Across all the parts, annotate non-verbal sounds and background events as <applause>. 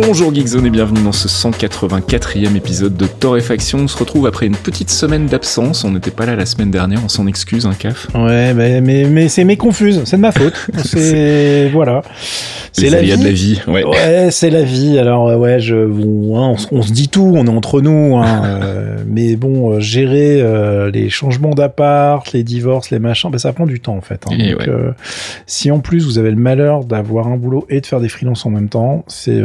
Bonjour Geekzone et bienvenue dans ce 184e épisode de Torréfaction. On se retrouve après une petite semaine d'absence. On n'était pas là la semaine dernière, on s'en excuse, un hein, CAF. Ouais, mais, mais, mais c'est mes confuses, c'est de ma faute. <laughs> c'est. voilà. C'est la vie. de la vie, ouais. Ouais, c'est la vie. Alors, euh, ouais, je, bon, hein, on, se dit tout, on est entre nous, hein, <laughs> euh, mais bon, euh, gérer les changements d'appart, les divorces, les machins, ben, ça prend du temps en fait. Hein. donc, si en plus vous avez le malheur d'avoir un boulot et de faire des freelances en même temps, c'est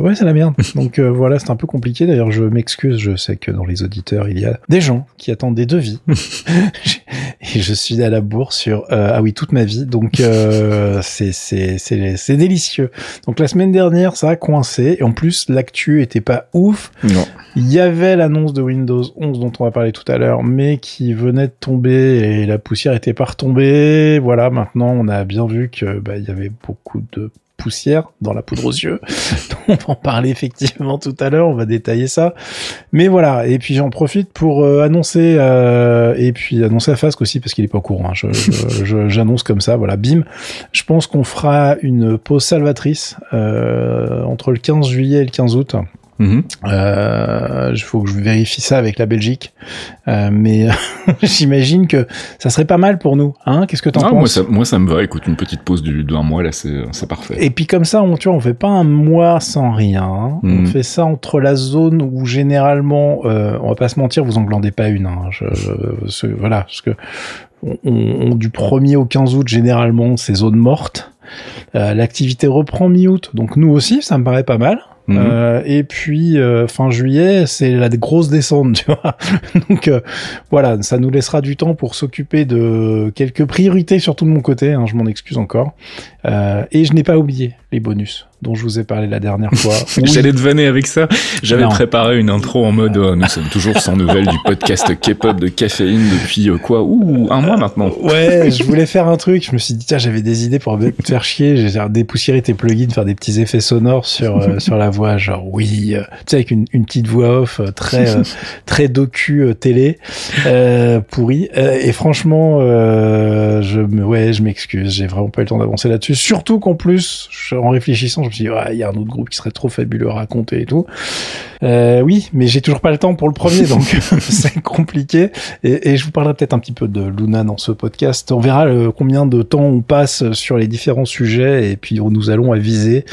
ouais, c'est la merde. <laughs> Donc voilà, c'est un peu compliqué. D'ailleurs, je m'excuse. Je sais que dans les auditeurs, il y a des gens qui attendent des devis. <laughs> <laughs> et je suis à la bourse sur ah oui toute ma vie. Donc c'est c'est c'est délicieux. Donc la semaine dernière, ça a coincé. Et en plus, l'actu était pas ouf. Non. Il y avait l'annonce de Windows 11 dont on va parler tout à l'heure, mais qui venait de tomber et la poussière était pas retombée. Voilà, maintenant on a bien vu que bah, il y avait beaucoup de poussière dans la poudre aux yeux. <laughs> on va en parler effectivement tout à l'heure, on va détailler ça. Mais voilà, et puis j'en profite pour euh, annoncer, euh, et puis annoncer à Fasque aussi, parce qu'il est pas au courant, hein. <laughs> j'annonce comme ça, voilà, bim. Je pense qu'on fera une pause salvatrice euh, entre le 15 juillet et le 15 août. Il euh, faut que je vérifie ça avec la Belgique, euh, mais <laughs> j'imagine que ça serait pas mal pour nous. Hein Qu'est-ce que t'en penses moi ça, moi, ça me va. Écoute, une petite pause d'un mois là, c'est parfait. Et puis comme ça, on, tu vois, on fait pas un mois sans rien. Hein. On mhm. fait ça entre la zone où généralement, euh, on va pas se mentir, vous en glandez pas une. Hein. Je, je, voilà, parce que on, on, du 1er au 15 août, généralement, c'est zone morte. Euh, L'activité reprend mi-août, donc nous aussi, ça me paraît pas mal. Mhm. Euh, et puis euh, fin juillet, c'est la grosse descente, <laughs> tu vois. Donc euh, voilà, ça nous laissera du temps pour s'occuper de quelques priorités, surtout de mon côté. Hein, je m'en excuse encore. et je n'ai pas oublié les bonus dont je vous ai parlé la dernière fois. <laughs> J'allais te vanner avec ça. J'avais préparé une intro en mode nous sommes toujours sans nouvelles du podcast K-pop de caféine depuis quoi Ouh, un mois maintenant. Ouais, je voulais faire un truc. Je me suis dit tiens, j'avais des idées pour me faire chier. J'ai dépoussiéré tes plugins, faire des petits effets sonores sur sur la voix, genre oui, tu sais avec une, une petite voix off très <laughs> très docu télé pourri. et franchement, je me ouais, je m'excuse. J'ai vraiment pas eu le temps d'avancer là-dessus. Surtout qu'en plus, en réfléchissant, je me suis dit, il y a un autre groupe qui serait trop fabuleux à raconter et tout. Euh, oui, mais j'ai toujours pas le temps pour le premier, donc <laughs> <laughs> c'est compliqué. Et, et, je vous parlerai peut-être un petit peu de Luna dans ce podcast. On verra euh, combien de temps on passe sur les différents sujets et puis nous allons aviser.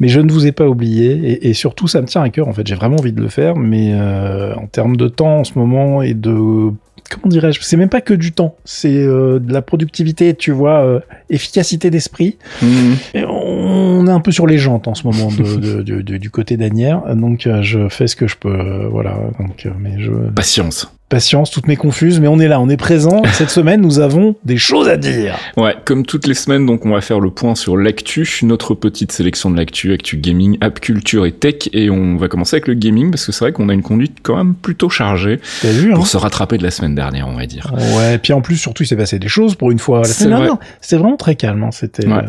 Mais je ne vous ai pas oublié et, et surtout ça me tient à cœur. En fait, j'ai vraiment envie de le faire, mais euh, en termes de temps en ce moment et de comment dirais-je C'est même pas que du temps, c'est euh, de la productivité, tu vois, euh, efficacité d'esprit. Mhm. On est un peu sur les jantes en ce moment de, du côté d'Anière, donc euh, je fais ce que je peux, voilà. Donc, mais je... Patience patience, toutes mes confuses, mais on est là, on est présent. <laughs> Cette semaine, nous avons des choses à dire. Ouais, comme toutes les semaines, donc on va faire le point sur l'actu, notre petite sélection de l'actu, actu gaming, app culture et tech, et on va commencer avec le gaming parce que c'est vrai qu'on a une conduite quand même plutôt chargée vu, pour hein se rattraper de la semaine dernière, on va dire. Ouais, et puis en plus, surtout, il s'est passé des choses pour une fois. La semaine dernière, c'était vraiment très calme. Hein. C'était, euh,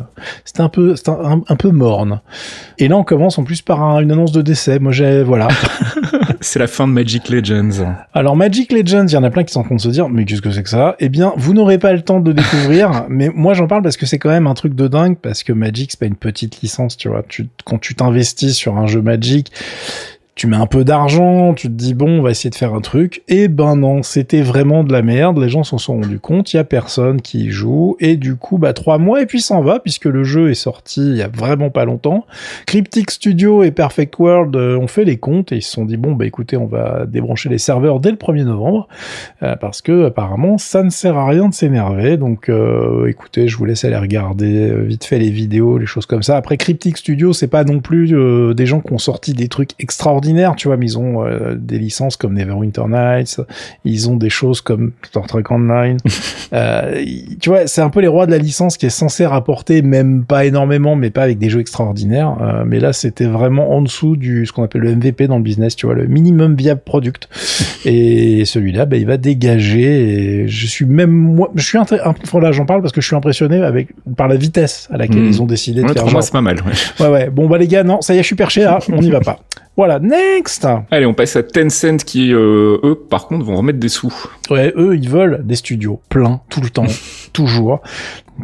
c'était un peu, c'était un, peu morne. Et là, on commence en plus par une annonce de décès. Moi, j'ai, voilà. <laughs> c'est la fin de Magic Legends. Alors Magic Legends, il y en a plein qui sont en train de se dire, mais qu'est-ce que c'est que ça? Eh bien, vous n'aurez pas le temps de découvrir, <laughs> mais moi j'en parle parce que c'est quand même un truc de dingue, parce que Magic, c'est pas une petite licence, tu vois. Tu, quand tu t'investis sur un jeu Magic, tu mets un peu d'argent, tu te dis bon, on va essayer de faire un truc. Et ben non, c'était vraiment de la merde. Les gens s'en sont rendus compte. Il y a personne qui y joue. Et du coup, bah trois mois et puis s'en va puisque le jeu est sorti il y a vraiment pas longtemps. Cryptic Studio et Perfect World euh, ont fait les comptes et ils se sont dit bon bah écoutez, on va débrancher les serveurs dès le 1er novembre euh, parce que apparemment ça ne sert à rien de s'énerver. Donc euh, écoutez, je vous laisse aller regarder vite fait les vidéos, les choses comme ça. Après Cryptic Studio, c'est pas non plus des gens qui ont sorti des trucs extraordinaires tu vois, mais ils ont euh, des licences comme Neverwinter Nights, ils ont des choses comme Star Trek Online. <laughs> euh, tu vois, c'est un peu les rois de la licence qui est censé rapporter, même pas énormément, mais pas avec des jeux extraordinaires. Euh, mais là, c'était vraiment en dessous du ce qu'on appelle le MVP dans le business, tu vois, le minimum viable product. <laughs> Et celui-là, bah, il va dégager. Et je suis même moi, je suis un, là, j'en parle parce que je suis impressionné avec par la vitesse à laquelle Mm. ils ont décidé de Ouais, faire. trois mois, genre- c'est pas mal. ouais. Ouais, ouais. Bon, bah les gars, non, ça y est, je suis perché là, on n'y va pas. <laughs> Voilà, next Allez, on passe à Tencent qui, euh, eux, par contre, vont remettre des sous. Ouais, eux, ils veulent des studios pleins, tout le temps, <laughs> toujours.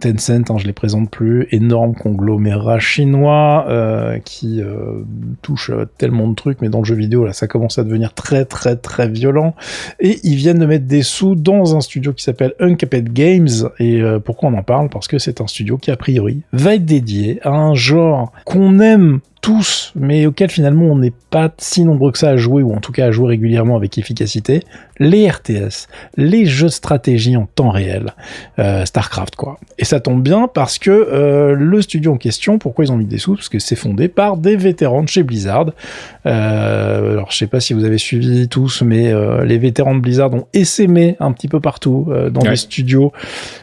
Tencent, hein, je les présente plus, énorme conglomérat chinois euh, qui euh, touche euh, tellement de trucs, mais dans le jeu vidéo, là, ça commence à devenir très, très, très violent. Et ils viennent de mettre des sous dans un studio qui s'appelle Uncaped Games. Et pourquoi on en parle? Parce que c'est un studio qui, a priori, va être dédié à un genre qu'on aime tous, mais auquel finalement on n'est pas si nombreux que ça à jouer, ou en tout cas à jouer régulièrement avec efficacité, les RTS, les jeux de stratégie en temps réel, StarCraft quoi. Et ça tombe bien parce que euh, le studio en question, pourquoi ils ont mis des sous? Parce que c'est fondé par des vétérans de chez Blizzard. Euh, alors je sais pas si vous avez suivi tous, mais euh, les vétérans de Blizzard ont essaimé un petit peu partout euh, dans Ouais. des studios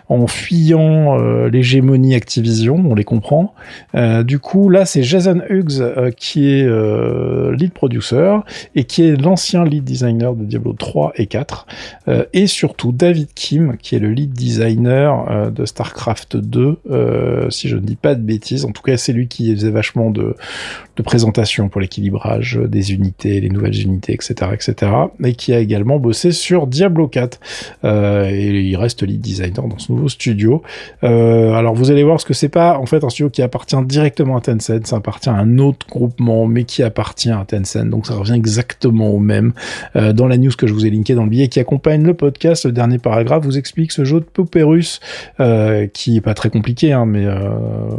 en fuyant euh, l'hégémonie Activision, on les comprend. Euh, du coup, là, c'est Jason Hughes euh, qui est euh, lead producer et qui est l'ancien lead designer de Diablo 3 et 4. Euh, et surtout David Kim, qui est le lead designer euh, de StarCraft 2, euh, si je ne dis pas de bêtises. En tout cas, c'est lui qui faisait vachement de, de présentation pour l'équilibrage des unités, les nouvelles unités, etc., etc. Et qui a également bossé sur Diablo 4. Euh, et il reste lead designer dans ce nouveau studio. Alors vous allez voir ce que c'est pas en fait un studio qui appartient directement à Tencent, ça appartient à un autre groupement, mais qui appartient à Tencent. Donc ça revient exactement au même. Dans la news que je vous ai linkée dans le billet qui accompagne le podcast, le dernier paragraphe vous explique ce jeu de poupée russe euh, qui est pas très compliqué, hein, mais euh,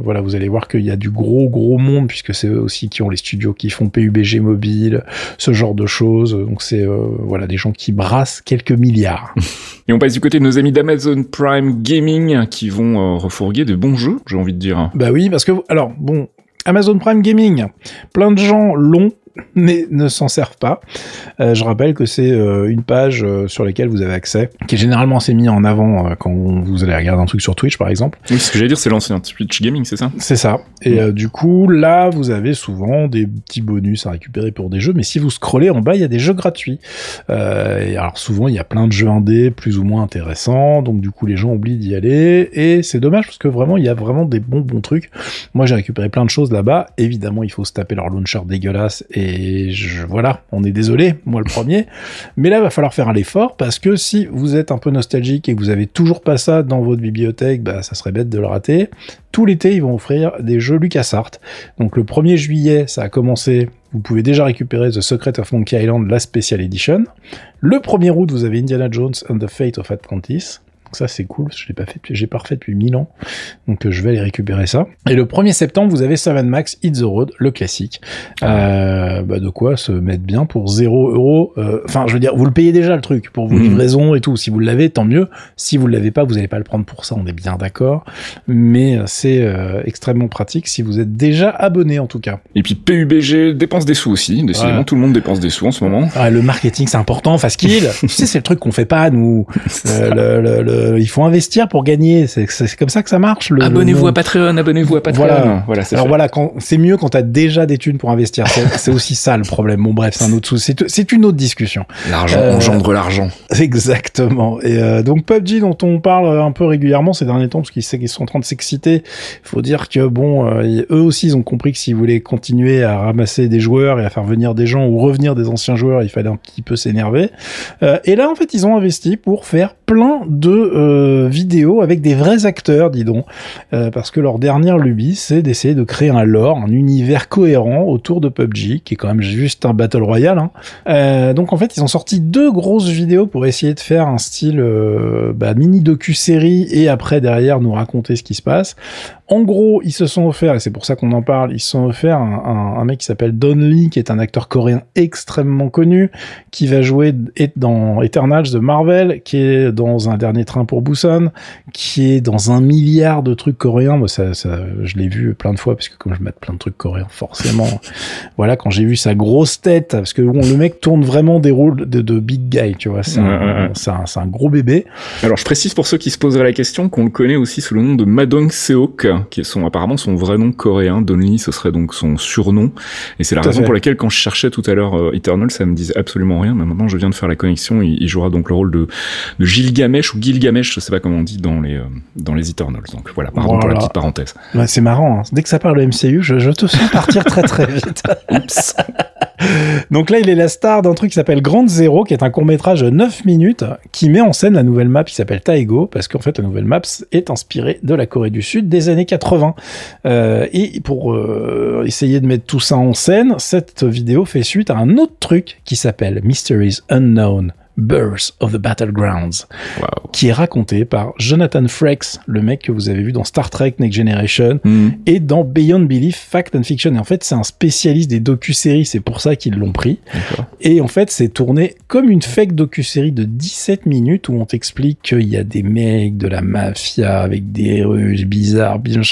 voilà, vous allez voir qu'il y a du gros gros monde puisque c'est eux aussi qui ont les studios qui font PUBG mobile, ce genre de choses. Donc c'est euh, voilà des gens qui brassent quelques milliards. <laughs> Et on passe du côté de nos amis d'Amazon Prime Gaming qui vont refourguer de bons jeux, j'ai envie de dire. Bah oui, parce que alors bon, Amazon Prime Gaming, plein de gens l'ont mais ne s'en servent pas. Euh, je rappelle que c'est euh, une page euh, sur laquelle vous avez accès, qui est généralement assez mis en avant quand vous allez regarder un truc sur Twitch par exemple. Oui, ce que j'allais dire, c'est l'ancien Twitch Gaming, c'est ça? C'est ça. Et euh, du coup, là, vous avez souvent des petits bonus à récupérer pour des jeux, mais si vous scrollez en bas, il y a des jeux gratuits. Et alors souvent, il y a plein de jeux indés plus ou moins intéressants, donc du coup, les gens oublient d'y aller, et c'est dommage parce que vraiment, il y a vraiment des bons bons trucs. Moi, j'ai récupéré plein de choses là-bas. Évidemment, il faut se taper leur launcher dégueulasse, et je, voilà, on est désolé, moi le premier. Mais là, il va falloir faire un effort parce que si vous êtes un peu nostalgique et que vous avez toujours pas ça dans votre bibliothèque, bah, ça serait bête de le rater. Tout l'été, ils vont offrir des jeux LucasArts. Donc le 1er juillet, ça a commencé. Vous pouvez déjà récupérer The Secret of Monkey Island, la Special Edition. Le 1er août, vous avez Indiana Jones and the Fate of Atlantis. Donc ça c'est cool, je l'ai pas fait, j'ai pas refait depuis 1000 ans, donc euh, je vais aller récupérer ça. Et le 1er septembre, vous avez Seven Max Hit the Road, le classique. Euh, bah de quoi se mettre bien pour 0 euros. Euh, Enfin, je veux dire, vous le payez déjà le truc pour vos Mhm. livraisons et tout. Si vous l'avez, tant mieux. Si vous l'avez pas, vous n'allez pas le prendre pour ça. On est bien d'accord. Mais euh, c'est euh, extrêmement pratique si vous êtes déjà abonné en tout cas. Et puis PUBG dépense des sous aussi, décidément, Ouais. tout le monde dépense des sous en ce moment. Ah, le marketing, c'est important, facile. <laughs> tu sais, c'est le truc qu'on fait pas nous. Euh, le, le- le- il faut investir pour gagner. C'est comme ça que ça marche. Abonnez-vous à Patreon, abonnez-vous à Patreon. Voilà. Alors fait. voilà, c'est mieux quand t'as déjà des thunes pour investir. C'est <laughs> aussi ça le problème. Bon bref, c'est un autre souci. C'est- une autre discussion. L'argent Euh, engendre l'argent. <laughs> Exactement. Et euh, donc PUBG dont on parle un peu régulièrement ces derniers temps parce qu'ils sont en train de s'exciter. Il faut dire que bon, euh, eux aussi ils ont compris que s'ils voulaient continuer à ramasser des joueurs et à faire venir des gens ou revenir des anciens joueurs, il fallait un petit peu s'énerver. Euh, et là en fait ils ont investi pour faire plein de euh, vidéos avec des vrais acteurs, dis donc, Euh, parce que leur dernière lubie c'est d'essayer de créer un lore, un univers cohérent autour de PUBG qui est quand même juste un battle royale. Hein. Euh, donc en fait, ils ont sorti deux grosses vidéos pour essayer de faire un style euh, bah, mini docu série et après derrière nous raconter ce qui se passe. En gros, ils se sont offerts, et c'est pour ça qu'on en parle, ils se sont offerts un, un, un mec qui s'appelle Don Lee, qui est un acteur coréen extrêmement connu, qui va jouer dans Eternals de Marvel, qui est dans un dernier train pour Busan, qui est dans un milliard de trucs coréens. Moi, ça, ça je l'ai vu plein de fois, parce que comme je mets plein de trucs coréens, forcément, <laughs> voilà, quand j'ai vu sa grosse tête, parce que bon, le mec tourne vraiment des rôles de, de big guy, tu vois, c'est un, un, un, gros bébé. Alors, je précise pour ceux qui se poseraient la question qu'on le connaît aussi sous le nom de Madong Seok, qui est son, apparemment son vrai nom coréen. Don Lee, ce serait donc son surnom. Et c'est la raison pour laquelle, quand je cherchais tout à l'heure euh, Eternal, ça me disait absolument rien. Mais maintenant, je viens de faire la connexion. Il, jouera donc le rôle de, de Gilgamesh ou Gilgamesh, je sais pas comment on dit dans les, euh, dans les Eternals. Donc voilà, pardon pour la petite parenthèse. c'est marrant. Hein. Dès que ça parle de MCU, je, je te sens partir très très <laughs> vite. Oups. Donc là, il est la star d'un truc qui s'appelle Grande Zero, qui est un court métrage de 9 minutes, qui met en scène la nouvelle map qui s'appelle Taego, parce qu'en fait, la nouvelle map est inspirée de la Corée du Sud des années 80. Euh, et pour euh, essayer de mettre tout ça en scène, cette vidéo fait suite à un autre truc qui s'appelle Mysteries Unknown. Birth of the Battlegrounds, qui est raconté par Jonathan Frakes, le mec que vous avez vu dans Star Trek Next Generation hmm. et dans Beyond Belief, Fact and Fiction. Et en fait, c'est un spécialiste des docu-séries, c'est pour ça qu'ils l'ont pris. Et en fait, c'est tourné comme une fake docu-série de 17 minutes où on t'explique qu'il y a des mecs de la mafia avec des rues bizarres, bien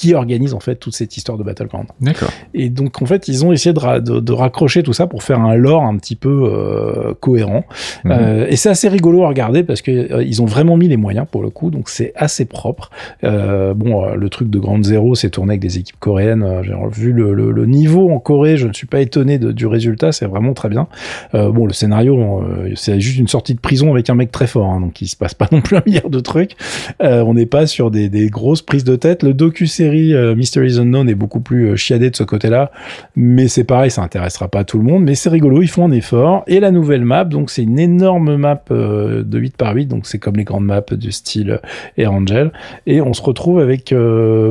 qui organise en fait toute cette histoire de Battleground. D'accord. Et donc en fait ils ont essayé de, de, raccrocher tout ça pour faire un lore un petit peu euh, cohérent. Mhm. Euh, et c'est assez rigolo à regarder parce que euh, ils ont vraiment mis les moyens pour le coup, donc c'est assez propre. Bon, le truc de Grande Zero, c'est tourné avec des équipes coréennes. J'ai vu le, le, le, niveau en Corée, je ne suis pas étonné de, du résultat, c'est vraiment très bien. bon, le scénario, c'est juste une sortie de prison avec un mec très fort, hein, donc il se passe pas non plus un milliard de trucs. on n'est pas sur des, des grosses prises de tête. Le docu série euh, Mysteries Unknown est beaucoup plus euh, chiadé de ce côté-là, mais c'est pareil, ça intéressera pas tout le monde, mais c'est rigolo, ils font un effort. Et la nouvelle map, donc c'est une énorme map euh, de 8 par 8, donc c'est comme les grandes maps du style Air Angel, et on se retrouve avec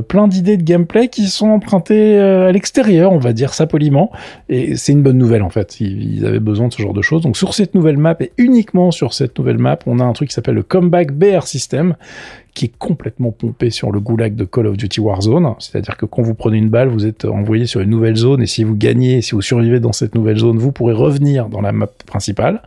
plein d'idées de gameplay qui sont empruntées à l'extérieur, on va dire ça poliment, et c'est une bonne nouvelle en fait, ils, avaient besoin de ce genre de choses. Donc sur cette nouvelle map, et uniquement sur cette nouvelle map, on a un truc qui s'appelle le Comeback BR System, qui est complètement pompé sur le goulag de Call of Duty Warzone. C'est-à-dire que quand vous prenez une balle, vous êtes envoyé sur une nouvelle zone et si vous gagnez, si vous survivez dans cette nouvelle zone, vous pourrez revenir dans la map principale.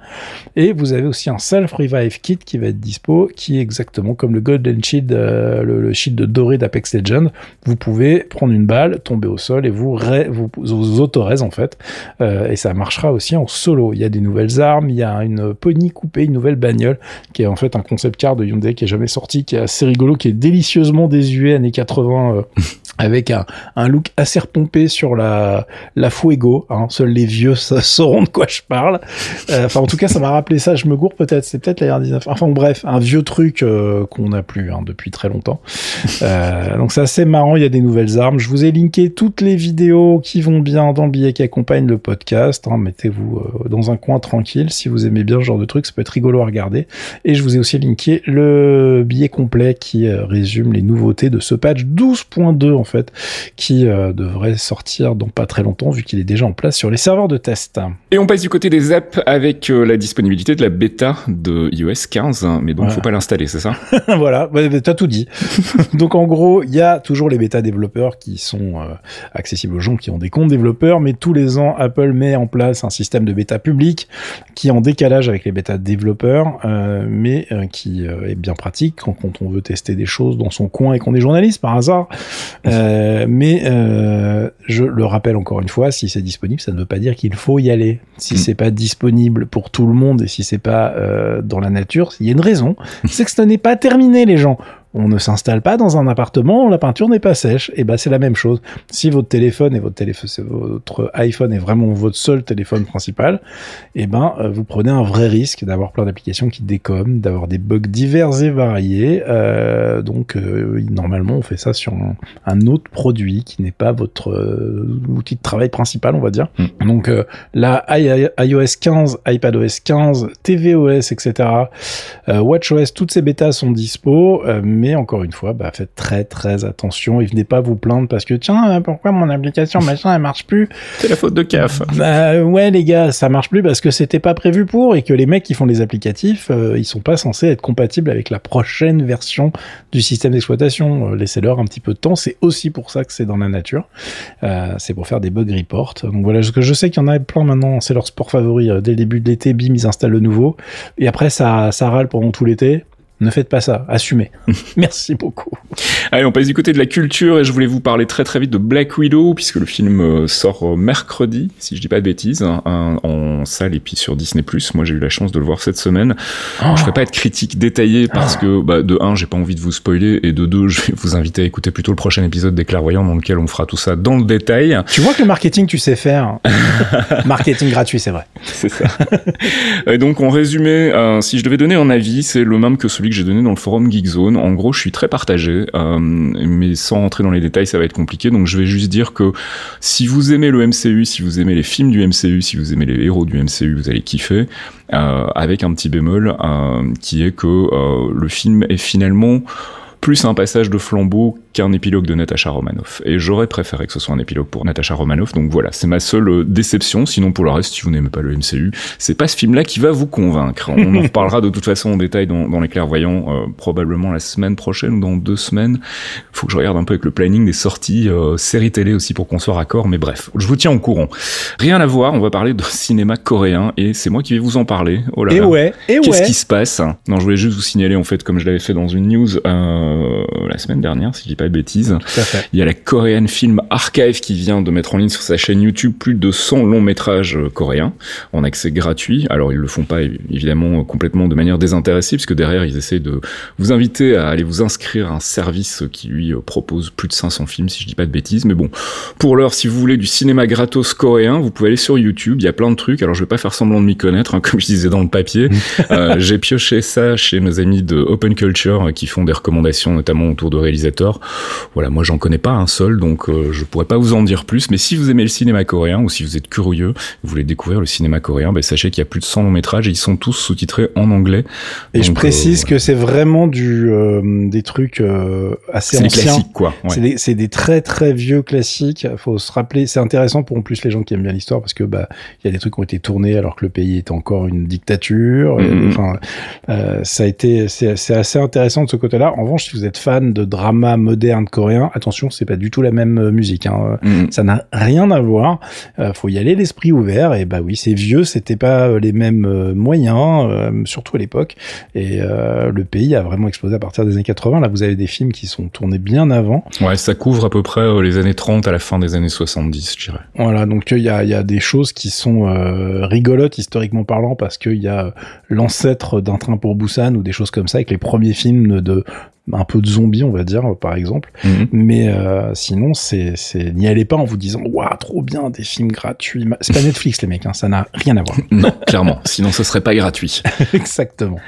Et vous avez aussi un self-revive kit qui va être dispo, qui est exactement comme le Golden Shield, euh, le, shield de doré d'Apex Legends. Vous pouvez prendre une balle, tomber au sol et vous, vous, vous en fait. Euh, et ça marchera aussi en solo. Il y a des nouvelles armes, il y a une pony coupée, une nouvelle bagnole, qui est en fait un concept car de Hyundai qui est jamais sorti, qui est assez rigolo, qui est délicieusement désuet années 80, euh, <laughs> avec un, un, look assez repompé sur la, la Fuego. Hein. Seuls les vieux <laughs> sauront de quoi je parle. Euh, enfin, en tout cas, ça m'a rappelé ça. Je me gourre peut-être. C'est peut-être la 19. Enfin, bref, un vieux truc euh, qu'on n'a plus hein, depuis très longtemps. donc, c'est assez marrant. Il y a des nouvelles armes. Je vous ai linké toutes les vidéos qui vont bien dans le billet qui accompagne le podcast. Hein. Mettez-vous dans un coin tranquille si vous aimez bien ce genre de truc. Ça peut être rigolo à regarder. Et je vous ai aussi linké le billet complet qui euh, résume les nouveautés de ce patch 12.2 en fait, qui euh, devrait sortir dans pas très longtemps vu qu'il est déjà en place sur les serveurs de test. Et on passe du côté des apps avec euh, la disponibilité de la bêta de iOS 15, mais donc il faut pas l'installer, c'est ça? <laughs> Voilà, bah, t'as tout dit. <laughs> donc en gros, il y a toujours les bêta développeurs qui sont accessibles aux gens qui ont des comptes développeurs, mais tous les ans Apple met en place un système de bêta public qui est en décalage avec les bêta développeurs, mais qui est bien pratique quand on veut tester des choses dans son coin et qu'on est journaliste par hasard. <laughs> Euh, mais euh, je le rappelle encore une fois, si c'est disponible, ça ne veut pas dire qu'il faut y aller. Si mm. c'est pas disponible pour tout le monde et si c'est pas euh, dans la nature, il y a une raison. <laughs> C'est que ce n'est pas terminé, les gens on ne s'installe pas dans un appartement où la peinture n'est pas sèche. Et ben c'est la même chose. Si votre téléphone et votre téléphone, votre iPhone est vraiment votre seul téléphone principal, et ben euh, vous prenez un vrai risque d'avoir plein d'applications qui décomment, d'avoir des bugs divers et variés. Euh, donc euh, normalement on fait ça sur un, autre produit qui n'est pas votre outil de travail principal, on va dire. Mm. Donc là iOS 15, iPadOS 15, tvOS, etc. WatchOS, toutes ces bêtas sont dispo mais encore une fois, bah, faites très très attention et venez pas vous plaindre parce que tiens, pourquoi mon application <laughs> machin elle marche plus? C'est la faute de CAF. Bah ouais les gars, ça marche plus parce que c'était pas prévu pour et que les mecs qui font les applicatifs, euh, ils sont pas censés être compatibles avec la prochaine version du système d'exploitation. Euh, laissez-leur un petit peu de temps. C'est aussi pour ça que c'est dans la nature. Euh, c'est pour faire des bug reports. Donc voilà, que je sais qu'il y en a plein maintenant. C'est leur sport favori. Dès le début de l'été, bim, ils installent le nouveau. Et après, ça, ça râle pendant tout l'été. Ne faites pas ça, assumez. <laughs> Merci beaucoup. Allez, on passe du côté de la culture et je voulais vous parler très très vite de Black Widow puisque le film euh, sort euh, mercredi, si je dis pas de bêtises, hein, en salle et puis sur Disney+. Moi, j'ai eu la chance de le voir cette semaine. Je Je vais pas être critique détaillé parce que bah, de un, j'ai pas envie de vous spoiler et de deux, <laughs> je vais vous inviter à écouter plutôt le prochain épisode des Clairvoyants dans lequel on fera tout ça dans le détail. Tu vois que le marketing, tu sais faire. <laughs> marketing gratuit, c'est vrai. C'est ça. et donc, en résumé, euh, si je devais donner un avis, c'est le même que celui j'ai donné dans le forum Geekzone. En gros, je suis très partagé, euh, mais sans rentrer dans les détails, ça va être compliqué. Donc, je vais juste dire que si vous aimez le MCU, si vous aimez les films du MCU, si vous aimez les héros du MCU, vous allez kiffer. Euh, avec un petit bémol euh, qui est que le film est finalement plus un passage de flambeau qu'un épilogue de Natasha Romanoff. Et j'aurais préféré que ce soit un épilogue pour Natasha Romanoff. Donc voilà, c'est ma seule euh, déception. Sinon, pour le reste, si vous n'aimez pas le MCU, c'est pas ce film-là qui va vous convaincre. On en reparlera de toute façon en détail dans, dans les clairvoyants, euh, probablement la semaine prochaine ou dans deux semaines. Faut que je regarde un peu avec le planning des sorties, euh, séries télé aussi pour qu'on soit raccord. Mais bref, je vous tiens au courant. Rien à voir, on va parler de cinéma coréen et c'est moi qui vais vous en parler. Oh là et ouais, et Qu'est-ce qui se passe? Non, je voulais juste vous signaler en fait, comme je l'avais fait dans une news euh, la semaine dernière, si je dis pas de bêtises. Il y a la Korean Film Archive qui vient de mettre en ligne sur sa chaîne YouTube plus de 100 longs métrages euh, coréens en accès gratuit. Alors ils le font pas évidemment complètement de manière désintéressée puisque derrière ils essaient de vous inviter à aller vous inscrire à un service qui lui euh, propose plus de 500 films si je dis pas de bêtises. Mais bon, pour l'heure, si vous voulez du cinéma gratos coréen, vous pouvez aller sur YouTube. Il y a plein de trucs. Alors je vais pas faire semblant de m'y connaître, hein, <laughs> comme je disais dans le papier. <laughs> euh, J'ai pioché ça chez nos amis de Open Culture qui font des recommandations notamment autour de réalisateurs. Voilà, moi j'en connais pas un seul, donc euh, je pourrais pas vous en dire plus. Mais si vous aimez le cinéma coréen ou si vous êtes curieux, vous voulez découvrir le cinéma coréen, ben, sachez qu'il y a plus de 100 longs métrages et ils sont tous sous-titrés en anglais. Et je précise euh, que c'est vraiment du euh, des trucs assez anciens. C'est des classiques quoi. Ouais. C'est des, très très vieux classiques. Faut se rappeler, c'est intéressant pour en plus les gens qui aiment bien l'histoire parce que bah il y a des trucs qui ont été tournés alors que le pays est encore une dictature. Mm-hmm. Enfin, ça a été c'est assez intéressant de ce côté-là. En revanche, si vous êtes fan de drama moderne coréen, attention, c'est pas du tout la même euh, musique. Hein. Mm. Ça n'a rien à voir. Euh, faut y aller l'esprit ouvert. Et bah oui, c'est vieux, c'était pas euh, les mêmes moyens, surtout à l'époque. Et le pays a vraiment explosé à partir des années 80. Là, vous avez des films qui sont tournés bien avant. Ouais, ça couvre à peu près les années 30 à la fin des années 70, je dirais. Voilà, donc il y a, y a des choses qui sont rigolotes historiquement parlant parce qu'il y a l'ancêtre d'un train pour Busan ou des choses comme ça avec les premiers films de un peu de zombies, on va dire, par exemple. Mhm. Mais euh, sinon, c'est, c'est n'y allez pas en vous disant waouh, trop bien, des films gratuits. C'est pas Netflix, les mecs, hein, ça n'a rien à voir. <laughs> non, clairement. Sinon, ce serait pas gratuit. <laughs> Exactement.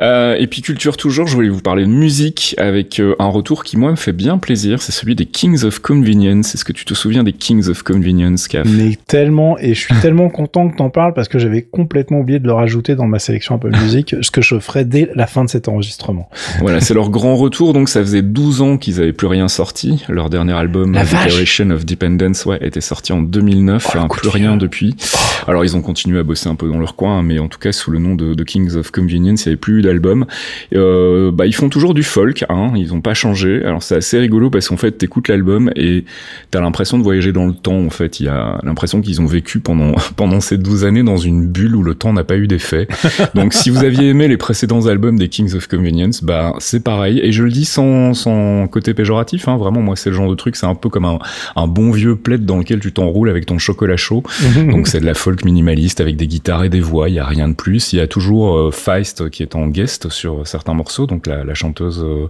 Euh, et puis culture toujours, je voulais vous parler de musique avec euh, un retour qui moi me fait bien plaisir. C'est celui des Kings of Convenience. Est-ce que tu te souviens des Kings of Convenience, Caf? Mais tellement, et je suis tellement content que t'en parles parce que j'avais complètement oublié de le rajouter dans ma sélection Apple Music, ce que je ferai dès la fin de cet enregistrement. Voilà, c'est leur grand <laughs> retour, donc ça faisait 12 ans qu'ils avaient plus rien sorti. Leur dernier album, Declaration of Dependence, ouais, était sorti en 2009, oh, plus rien depuis. Oh. Alors ils ont continué à bosser un peu dans leur coin, mais en tout cas sous le nom de, Kings of Convenience, il n'y avait plus eu d'album. Euh, bah ils font toujours du folk, hein, ils ont pas changé. Alors c'est assez rigolo parce qu'en fait t'écoutes l'album et t'as l'impression de voyager dans le temps. En fait, il y a l'impression qu'ils ont vécu pendant <laughs> pendant ces 12 années dans une bulle où le temps n'a pas eu d'effet. Donc si vous aviez aimé les précédents albums des Kings of Convenience, bah c'est pareil. Et je le dis sans, sans côté péjoratif, hein, vraiment, moi, c'est le genre de truc, c'est un peu comme un, un bon vieux plaid dans lequel tu t'enroules avec ton chocolat chaud. <laughs> Donc c'est de la folk minimaliste avec des guitares et des voix, il y a rien de plus. Il y a toujours euh, Feist qui est en guest sur certains morceaux, donc la, la chanteuse, euh,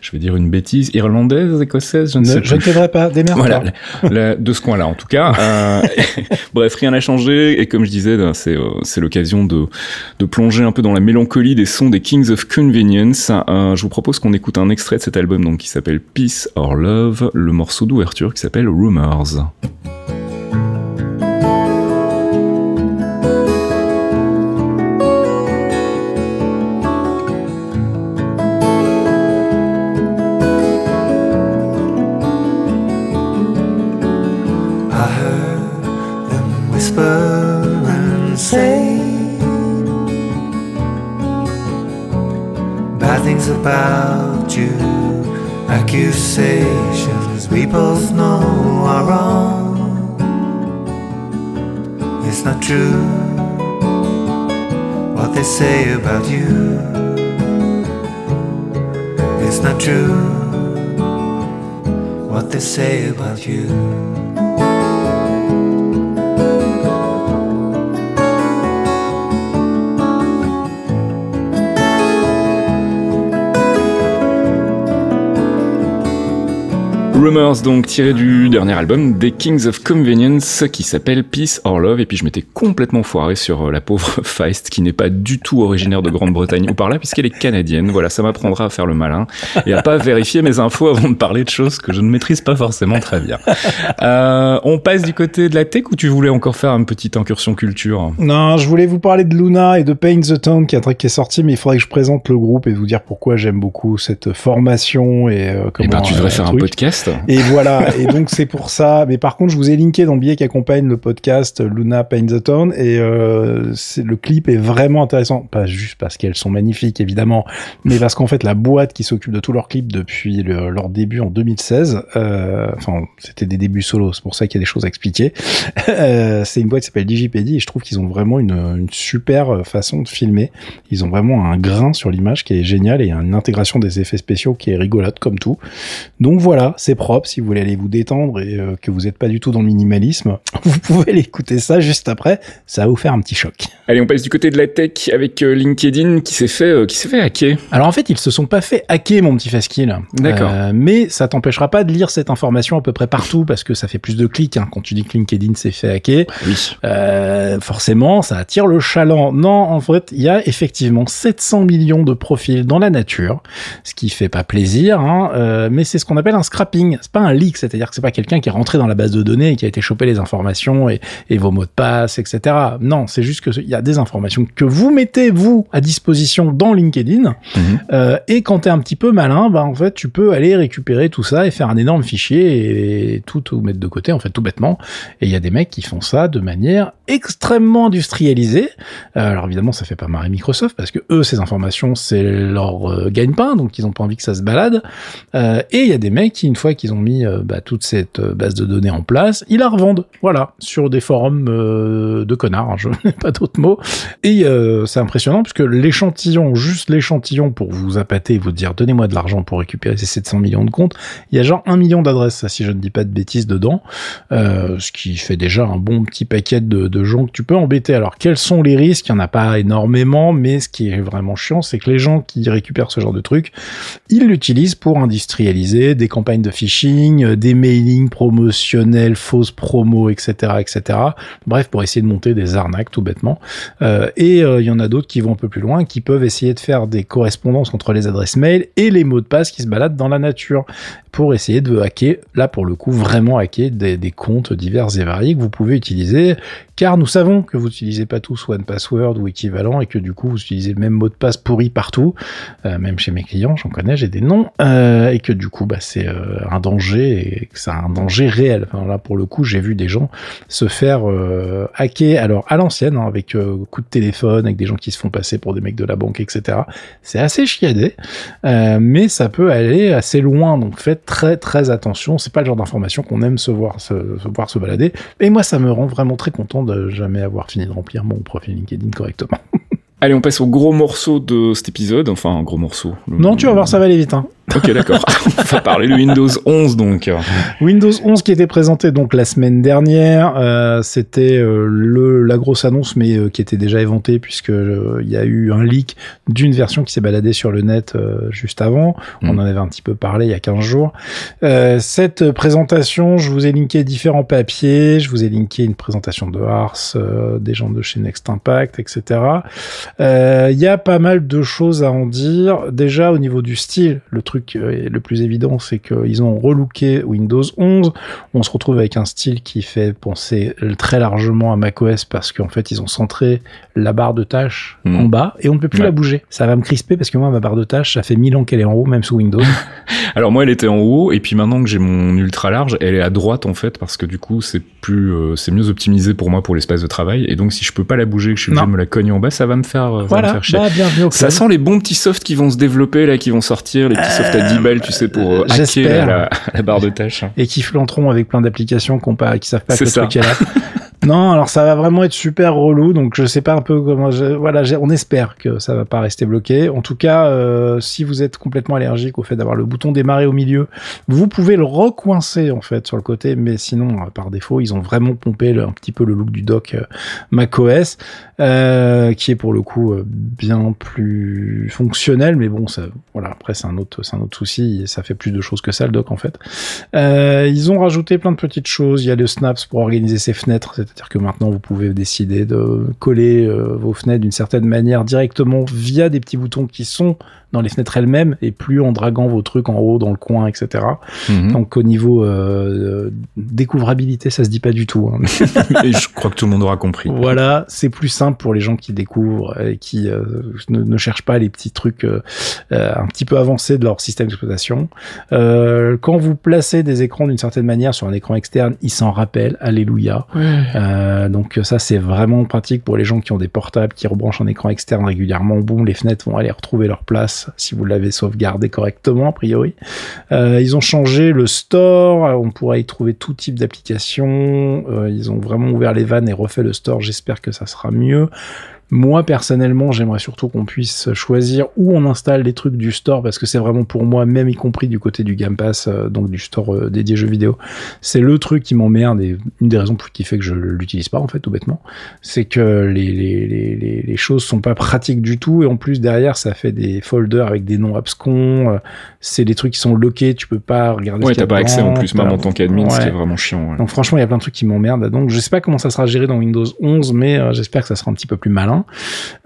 je vais dire une bêtise, irlandaise, écossaise, je ne, sais Je ne t'aiderai pas, démerde Voilà, de ce coin-là en tout cas. Euh, <laughs> bref, rien n'a changé, et comme je disais, ben, c'est c'est l'occasion de, de plonger un peu dans la mélancolie des sons des Kings of Convenience. je vous propose qu'on écoute un extrait de cet album donc, qui s'appelle Peace or Love, le morceau d'ouverture qui s'appelle Rumors. You. Accusations we both know are wrong. It's not true what they say about you. It's not true what they say about you. Rumors, donc tiré du dernier album des Kings of Convenience qui s'appelle Peace or Love. Et puis je m'étais complètement foiré sur euh, la pauvre <laughs> Feist qui n'est pas du tout originaire de Grande-Bretagne ou par là puisqu'elle est canadienne. Voilà, ça m'apprendra à faire le malin et à pas vérifier mes infos avant de parler de choses que je ne maîtrise pas forcément très bien. Euh, on passe du côté de la tech ou tu voulais encore faire une petite incursion culture? Non, je voulais vous parler de Luna et de Paint the Town qui est un truc qui est sorti, mais il faudrait que je présente le groupe et vous dire pourquoi j'aime beaucoup cette formation et euh, comment. Eh ben, tu devrais faire un podcast. Et voilà. et donc c'est pour ça. Mais par contre, je vous ai linké dans le billet qui accompagne le podcast Luna Paint the Town et euh, le clip est vraiment intéressant. Pas juste parce qu'elles sont magnifiques évidemment, mais parce qu'en fait la boîte qui s'occupe de tous leurs clips depuis leur début en 2016. Euh, enfin, c'était des débuts solo. C'est pour ça qu'il y a des choses à expliquer. euh, c'est une boîte qui s'appelle Digipedi et je trouve qu'ils ont vraiment une, une super façon de filmer. Ils ont vraiment un grain sur l'image qui est génial et une intégration des effets spéciaux qui est rigolote comme tout. Donc voilà, propre. Si vous voulez aller vous détendre et euh, que vous n'êtes pas du tout dans le minimalisme, <laughs> vous pouvez aller écouter ça juste après. Ça va vous faire un petit choc. Allez, on passe du côté de la tech avec euh, LinkedIn qui s'est fait, euh, qui s'est fait hacker. Alors en fait, ils se sont pas fait hacker, mon petit Faskill. D'accord. mais ça t'empêchera pas de lire cette information à peu près partout parce que ça fait plus de clics hein, quand tu dis que LinkedIn s'est fait hacker. Oui. forcément, ça attire le chaland. Non, en fait, il y a effectivement 700 millions de profils dans la nature, ce qui fait pas plaisir, hein, mais c'est ce qu'on appelle un scrapping c'est pas un leak, c'est-à-dire que c'est pas quelqu'un qui est rentré dans la base de données et qui a été chopé les informations et, vos mots de passe, etc. Non, c'est juste que il y a des informations que vous mettez vous à disposition dans LinkedIn mhm. euh, et quand t'es un petit peu malin, bah en fait tu peux aller récupérer tout ça et faire un énorme fichier et tout, tout mettre de côté en fait tout bêtement. Et il y a des mecs qui font ça de manière extrêmement industrialisée. Euh, alors évidemment ça fait pas marrer Microsoft parce que eux ces informations c'est leur euh, gagne-pain donc ils ont pas envie que ça se balade. et il y a des mecs qui une fois qu'ils ont mis euh, bah, toute cette euh, base de données en place, ils la revendent, voilà, sur des forums euh, de connards, hein, je <laughs> n'ai pas d'autres mots. Et c'est impressionnant puisque l'échantillon, juste l'échantillon pour vous appâter et vous dire donnez-moi de l'argent pour récupérer ces 700 millions de comptes, il y a genre un million d'adresses, si je ne dis pas de bêtises dedans, ce qui fait déjà un bon petit paquet de, de gens que tu peux embêter. Alors quels sont les risques? Il n'y en a pas énormément, mais ce qui est vraiment chiant, c'est que les gens qui récupèrent ce genre de trucs, ils l'utilisent pour industrialiser des campagnes de phishing euh, des mailings promotionnels, fausses promos, etc., etc. Bref, pour essayer de monter des arnaques tout bêtement. Euh, et euh, il y en a d'autres qui vont un peu plus loin, qui peuvent essayer de faire des correspondances entre les adresses mail et les mots de passe qui se baladent dans la nature pour essayer de hacker, là pour le coup vraiment hacker des, comptes divers et variés que vous pouvez utiliser car nous savons que vous n'utilisez pas tous One Password ou équivalent et que du coup vous utilisez le même mot de passe pourri partout, même chez mes clients, j'en connais, j'ai des noms, et que du coup bah, c'est euh, un danger et que c'est un danger réel. Enfin, là pour le coup j'ai vu des gens se faire hacker, alors à l'ancienne, hein, avec coup de téléphone, avec des gens qui se font passer pour des mecs de la banque, etc. C'est assez chiadé, mais ça peut aller assez loin, donc faites très très attention. C'est pas le genre d'information qu'on aime se voir se, se voir se balader, et moi ça me rend vraiment très content jamais avoir fini de remplir mon profil LinkedIn correctement. <laughs> Allez, on passe au gros morceau de cet épisode. Enfin, un gros morceau. Non, tu vas voir, ça va aller vite. Hein. Ok, d'accord. <laughs> On va parler de Windows 11 donc. Windows 11 qui était présenté donc la semaine dernière, euh, c'était euh, le la grosse annonce mais euh, qui était déjà éventée puisque il y a eu un leak d'une version qui s'est baladée sur le net juste avant. On mm. en avait un petit peu parlé il y a 15 jours. cette présentation, je vous ai linké différents papiers, je vous ai linké une présentation de Ars, des gens de chez Next Impact, etc. Il y a pas mal de choses à en dire. Déjà au niveau du style, le truc truc euh, le plus évident, c'est qu'ils ont relooké Windows 11. On se retrouve avec un style qui fait penser très largement à macOS parce qu'en fait, ils ont centré la barre de tâches Mhm. en bas et on ne peut plus Ouais. la bouger. Ça va me crisper parce que moi, ma barre de tâches, ça fait mille ans qu'elle est en haut, même sous Windows. <laughs> Alors moi, elle était en haut, et puis maintenant que j'ai mon ultra large, elle est à droite en fait, parce que du coup, c'est plus, euh, c'est mieux optimisé pour moi pour l'espace de travail. Et donc, si je peux pas la bouger, que je suis obligé de me la cogner en bas, ça va me faire, euh, ça va me voilà, faire chier. bah, Ça sent les bons petits softs qui vont se développer là, qui vont sortir, les petits softs à 10 balles, tu sais, pour euh, hacker la, barre de tâches. et qui flanteront avec plein d'applications qu'on pas, qui savent pas que C'est le ça. truc est là. <laughs> non, alors ça va vraiment être super relou, donc je sais pas un peu comment. Voilà, on espère que ça va pas rester bloqué. En tout cas, euh, si vous êtes complètement allergique au fait d'avoir le bouton démarrer au milieu, vous pouvez le recoincer en fait sur le côté, mais sinon, euh, par défaut, ils ont vraiment pompé un petit peu le look du dock euh, macOS, qui est pour le coup bien plus fonctionnel, mais bon, ça, voilà, après c'est un autre, c'est un autre souci, ça fait plus de choses que ça le dock en fait. Ils ont rajouté plein de petites choses. Il y a le snaps pour organiser ses fenêtres, c'est-à-dire que maintenant vous pouvez décider de coller euh, vos fenêtres d'une certaine manière directement via des petits boutons qui sont dans les fenêtres elles-mêmes et plus en draguant vos trucs en haut dans le coin, etc. Mhm. Donc au niveau euh, découvrabilité, ça se dit pas du tout. hein. <laughs> et je crois que tout le monde aura compris. Voilà, c'est plus simple pour les gens qui découvrent et qui euh, ne, ne cherchent pas les petits trucs euh, euh, un petit peu avancés de leur système d'exploitation. Euh, quand vous placez des écrans d'une certaine manière sur un écran externe, ils s'en rappellent. Alléluia. Euh, donc ça, c'est vraiment pratique pour les gens qui ont des portables, qui rebranchent un écran externe régulièrement. Boum, les fenêtres vont aller retrouver leur place si vous l'avez sauvegardé correctement, a priori. Euh, ils ont changé le store. On pourra y trouver tout type d'applications. Euh, ils ont vraiment ouvert les vannes et refait le store. J'espère que ça sera mieux. Moi, personnellement, j'aimerais surtout qu'on puisse choisir où on installe les trucs du store parce que c'est vraiment pour moi, même y compris du côté du Game Pass, euh, donc du store euh, dédié jeux vidéo, c'est le truc qui m'emmerde et une des raisons qui fait que je l'utilise pas en fait, tout bêtement, c'est que les choses sont pas pratiques du tout. Et en plus derrière ça fait des folders avec des noms abscons, euh, c'est des trucs qui sont loqués, tu peux pas regarder. Ouais, t'as pas accès en plus, même en tant qu'admin, ce qui Ouais. est vraiment chiant. ouais. donc franchement, il y a plein de trucs qui m'emmerdent. Donc je sais pas comment ça sera géré dans Windows 11, mais euh, j'espère que ça sera un petit peu plus malin.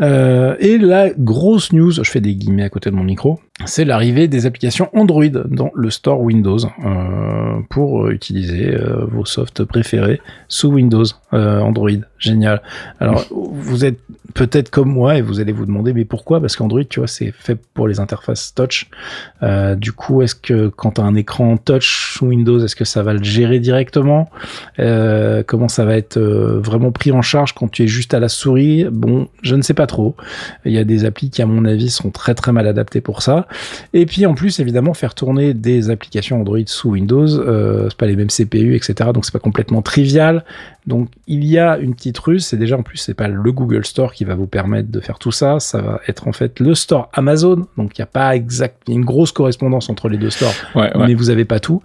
Euh, et la grosse news, je fais des guillemets à côté de mon micro, c'est l'arrivée des applications Android dans le store Windows euh, pour utiliser euh, vos softs préférés sous Windows euh, Android. Génial. Alors vous êtes peut-être comme moi et vous allez vous demander mais pourquoi? Parce qu'Android, tu vois, c'est fait pour les interfaces touch. Euh, du coup, est-ce que quand tu as un écran touch sous Windows, est-ce que ça va le gérer directement? Euh, Comment ça va être euh, vraiment pris en charge quand tu es juste à la souris? Bon, je ne sais pas trop. Il y a des applis qui, à mon avis, sont très très mal adaptées pour ça. Et puis en plus, évidemment, faire tourner des applications Android sous Windows, euh, c'est pas les mêmes CPU, etc. Donc c'est pas complètement trivial. Donc il y a une petite ruse, c'est déjà en plus c'est pas le Google Store qui va vous permettre de faire tout ça, ça va être en fait le store Amazon. Donc il y a pas exact, il y a une grosse correspondance entre les deux stores, Ouais, ouais. mais vous avez pas tout.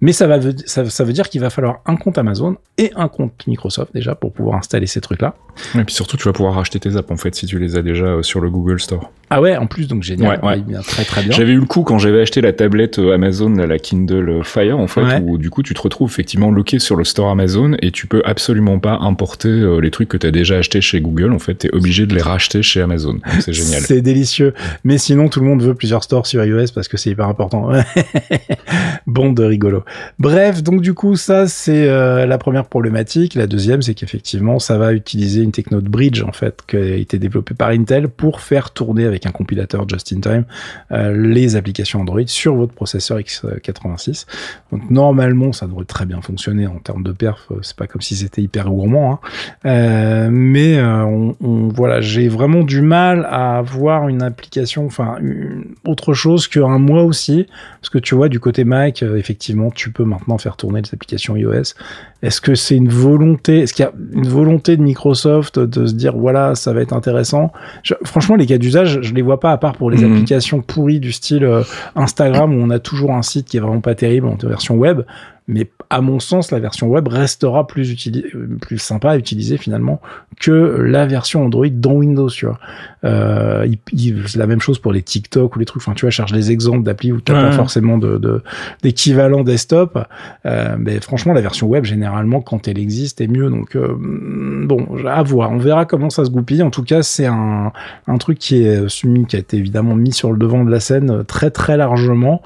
Mais ça va veut- ça, ça veut dire qu'il va falloir un compte Amazon et un compte Microsoft déjà pour pouvoir installer ces trucs là. Et puis surtout, tu vas pouvoir racheter tes apps en fait si tu les as déjà euh, sur le Google Store. Ah ouais, en plus donc génial, Ouais, ouais. Bien, très très bien. J'avais eu le coup quand j'avais acheté la tablette euh, Amazon, la Kindle Fire, en fait, Ouais. où du coup tu te retrouves effectivement loqué sur le store Amazon et tu peux absolument pas importer euh, les trucs que tu as déjà achetés chez Google. En fait, t'es obligé de les racheter chez Amazon. C'est génial. C'est <laughs> délicieux. Mais sinon, tout le monde veut plusieurs stores sur iOS parce que c'est hyper important. <laughs> bon de rigolo. Bref, donc du coup, ça, c'est euh, la première problématique. La deuxième, c'est qu'effectivement, ça va utiliser une techno de bridge, en fait, qui a été développée par Intel pour faire tourner avec un compilateur just-in-time euh, les applications Android sur votre processeur x86. Donc normalement, ça devrait très bien fonctionner en termes de perf. C'est pas comme si c'était hyper gourmand, hein. Euh, mais euh, on, on- voilà, j'ai vraiment du mal à avoir une application, enfin autre chose qu'un mois aussi, parce que tu vois du côté Mac, euh, effectivement, tu peux maintenant faire tourner les applications iOS. Est-ce que c'est une volonté, est-ce qu'il y a une volonté de Microsoft de se dire voilà, ça va être intéressant? Je- Franchement, les cas d'usage, je les vois pas à part pour les Mhm. applications pourries du style Instagram où on a toujours un site qui est vraiment pas terrible en version web. Mais à mon sens, la version web restera plus, euh, plus sympa à utiliser finalement que la version Android dans Windows, tu vois. Euh, c'est la même chose pour les TikTok ou les trucs. Enfin, tu vois, charge des exemples d'appli où tu n'as pas forcément de d'équivalent desktop. Euh, mais franchement, la version web généralement, quand elle existe, est mieux. Donc euh, bon, à voir. On verra comment ça se goupille. En tout cas, c'est un un truc qui est soumis, qui a été évidemment mis sur le devant de la scène très très largement.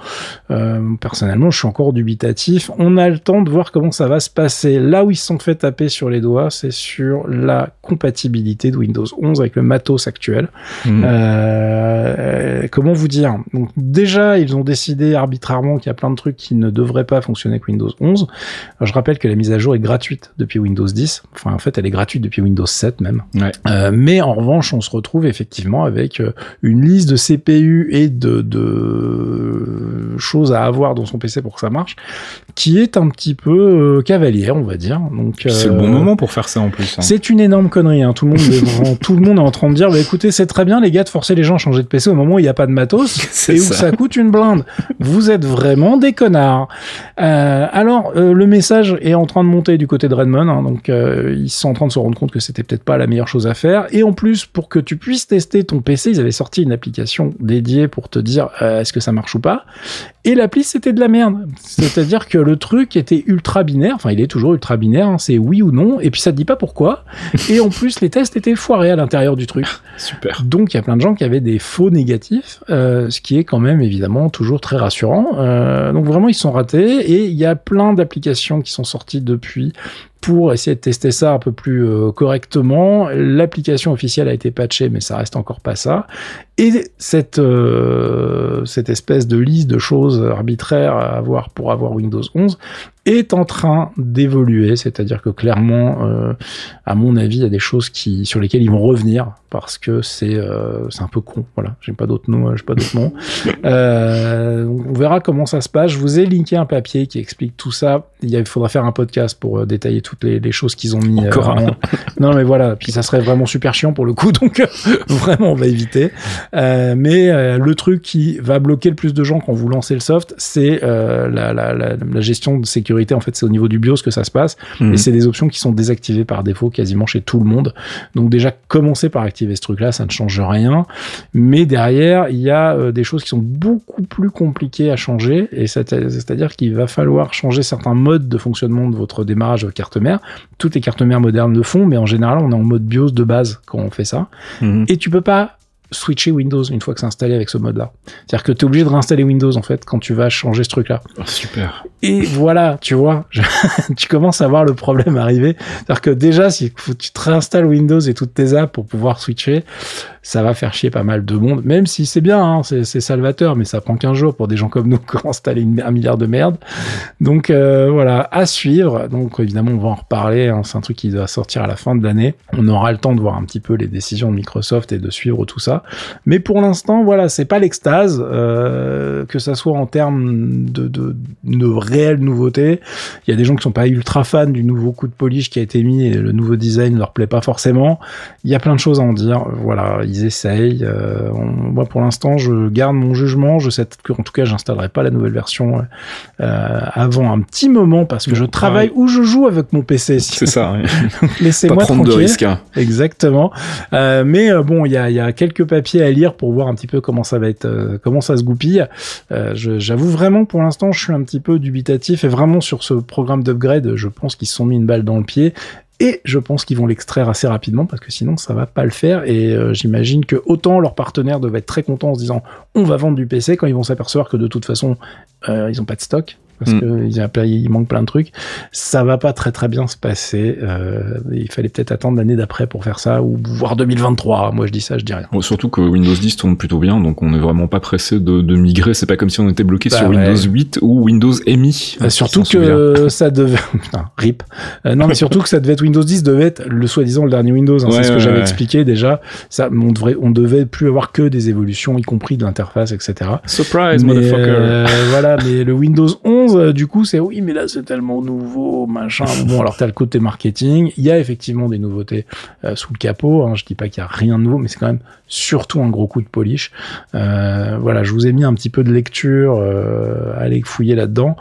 Euh, personnellement, je suis encore dubitatif. On a le temps de voir comment ça va se passer. Là où ils se sont fait taper sur les doigts, c'est sur la compatibilité de Windows 11 avec le matos actuel. Hmm. Euh, comment vous dire? Donc déjà, ils ont décidé arbitrairement qu'il y a plein de trucs qui ne devraient pas fonctionner avec Windows 11. je rappelle que la mise à jour est gratuite depuis Windows 10. Enfin, en fait, elle est gratuite depuis Windows 7 même. Euh, mais en revanche, on se retrouve effectivement avec euh, une liste de CPU et de, de choses à avoir dans son PC pour que ça marche, qui est un petit peu cavalière, on va dire. Donc c'est le bon moment pour faire ça en plus. Hein. C'est une énorme connerie. Hein. Tout le monde, est, tout le monde est en train de dire, bah, écoutez, c'est très bien les gars de forcer les gens à changer de PC au moment où il n'y a pas de matos <laughs> et où ça. coûte une blinde. Vous êtes vraiment des connards. Euh, alors euh, le message est en train de monter du côté de Redmond, hein, donc euh, ils sont en train de se rendre compte que c'était peut-être pas la meilleure chose à faire. Et en plus, pour que tu puisses tester ton PC, ils avaient sorti une application dédiée pour te dire est-ce que ça marche ou pas. Et l'appli c'était de la merde. C'est-à-dire que le truc était ultra binaire. Enfin, il est toujours ultra binaire. Hein, c'est oui ou non. Et puis ça te dit pas pourquoi. Et en plus, les tests étaient foirés à l'intérieur du truc. <laughs> Super. Donc il y a plein de gens qui avaient des faux négatifs, euh, ce qui est quand même évidemment toujours très rassurant. Euh, donc vraiment ils sont ratés et il y a plein d'applications qui sont sorties depuis pour essayer de tester ça un peu plus euh, correctement. L'application officielle a été patchée, mais ça reste encore pas ça. Et cette, euh, cette espèce de liste de choses arbitraires à avoir pour avoir Windows 11 est en train d'évoluer, c'est-à-dire que clairement, euh, à mon avis, il y a des choses qui sur lesquelles ils vont revenir parce que c'est euh, c'est un peu con. Voilà, j'ai pas d'autres noms, j'ai pas d'autres noms. <laughs> Euh, on verra comment ça se passe. Je vous ai linké un papier qui explique tout ça. Il, faudra faire un podcast pour détailler toutes les, les choses qu'ils ont mis. Encore non, mais voilà. Puis ça serait vraiment super chiant pour le coup, <laughs> donc vraiment on va éviter. mais le truc qui va bloquer le plus de gens quand vous lancez le soft, c'est la, la, la, la gestion de sécurité en fait, c'est au niveau du BIOS que ça se passe. Mhm. Et c'est des options qui sont désactivées par défaut quasiment chez tout le monde. Donc déjà, commencer par activer ce truc-là, ça ne change rien. Mais derrière, il y a euh, des choses qui sont beaucoup plus compliquées à changer. Et c'est-à-dire qu'il va falloir changer certains modes de fonctionnement de votre démarrage carte Toutes les cartes mères modernes le font, mais en général, on est en mode BIOS de base quand on fait ça. Mhm. Et tu peux pas switcher Windows une fois que c'est installé avec ce mode-là. C'est-à-dire que tu es obligé de réinstaller Windows en fait quand tu vas changer ce truc-là. Oh, super. Et voilà, tu vois, <laughs> tu commences à voir le problème arriver. C'est-à-dire que déjà, si tu te réinstalles Windows et toutes tes apps pour pouvoir switcher, ça va faire chier pas mal de monde, même si c'est bien, hein, c'est salvateur, mais ça prend 15 jours pour des gens comme nous <laughs> qui ont installé un milliard de merde. Donc euh, voilà, à suivre. Donc évidemment, on va en reparler. Hein, c'est un truc qui doit sortir à la fin de l'année. On aura le temps de voir un petit peu les décisions de Microsoft et de suivre tout ça. Mais pour l'instant, voilà, c'est pas l'extase, euh, que ça soit en termes de, de, de réelles nouveautés. Il y a des gens qui sont pas ultra fans du nouveau coup de polish qui a été mis et le nouveau design leur plaît pas forcément. Il y a plein de choses à en dire. Voilà, ils essayent. Euh, moi, pour l'instant, je garde mon jugement. Je sais que, en tout cas, j'installerai pas la nouvelle version euh, avant un petit moment parce que je travaille ou je joue avec mon PC. C'est ça. <laughs> Laissez-moi prendre de risques. Hein. Exactement. Mais bon, il y a, y a, quelques papiers à lire pour voir un petit peu comment ça va être, comment ça se goupille. J'avoue vraiment, pour l'instant, je suis un petit peu dubitatif et vraiment sur ce programme d'upgrade, je pense qu'ils se sont mis une balle dans le pied et je pense qu'ils vont l'extraire assez rapidement parce que sinon ça va pas le faire. Et euh, j'imagine que autant leurs partenaires doivent être très contents en se disant on va vendre du PC quand ils vont s'apercevoir que de toute façon euh, ils ont pas de stock parce mm. qu'il il manque plein de trucs. Ça va pas très très bien se passer. Euh, il fallait peut-être attendre l'année d'après pour faire ça, ou voir 2023. Moi je dis ça, je dis rien. surtout que Windows 10 tourne plutôt bien, donc on n'est vraiment pas pressé de, de migrer. C'est pas comme si on était bloqué bah sur Windows 8 ou Windows MI. Bah, surtout que <laughs> ça devait... <laughs> Putain, rip. Euh, non mais surtout que ça devait être Windows 10 devait être le soi-disant le dernier Windows. Hein, c'est ce que j'avais expliqué déjà. Ça, on devrait, on devait plus avoir que des évolutions, y compris de l'interface, etc. Surprise, motherfucker. Euh, voilà, mais le Windows 11 euh, du coup, c'est oui, mais là, c'est tellement nouveau, machin. <laughs> Bon, alors, t'as le côté marketing. Il y a effectivement des nouveautés euh, sous le capot. Hein. Je dis pas qu'il y a rien de nouveau, mais c'est quand même surtout un gros coup de polish. Euh, voilà, je vous ai mis un petit peu de lecture. allez fouiller là-dedans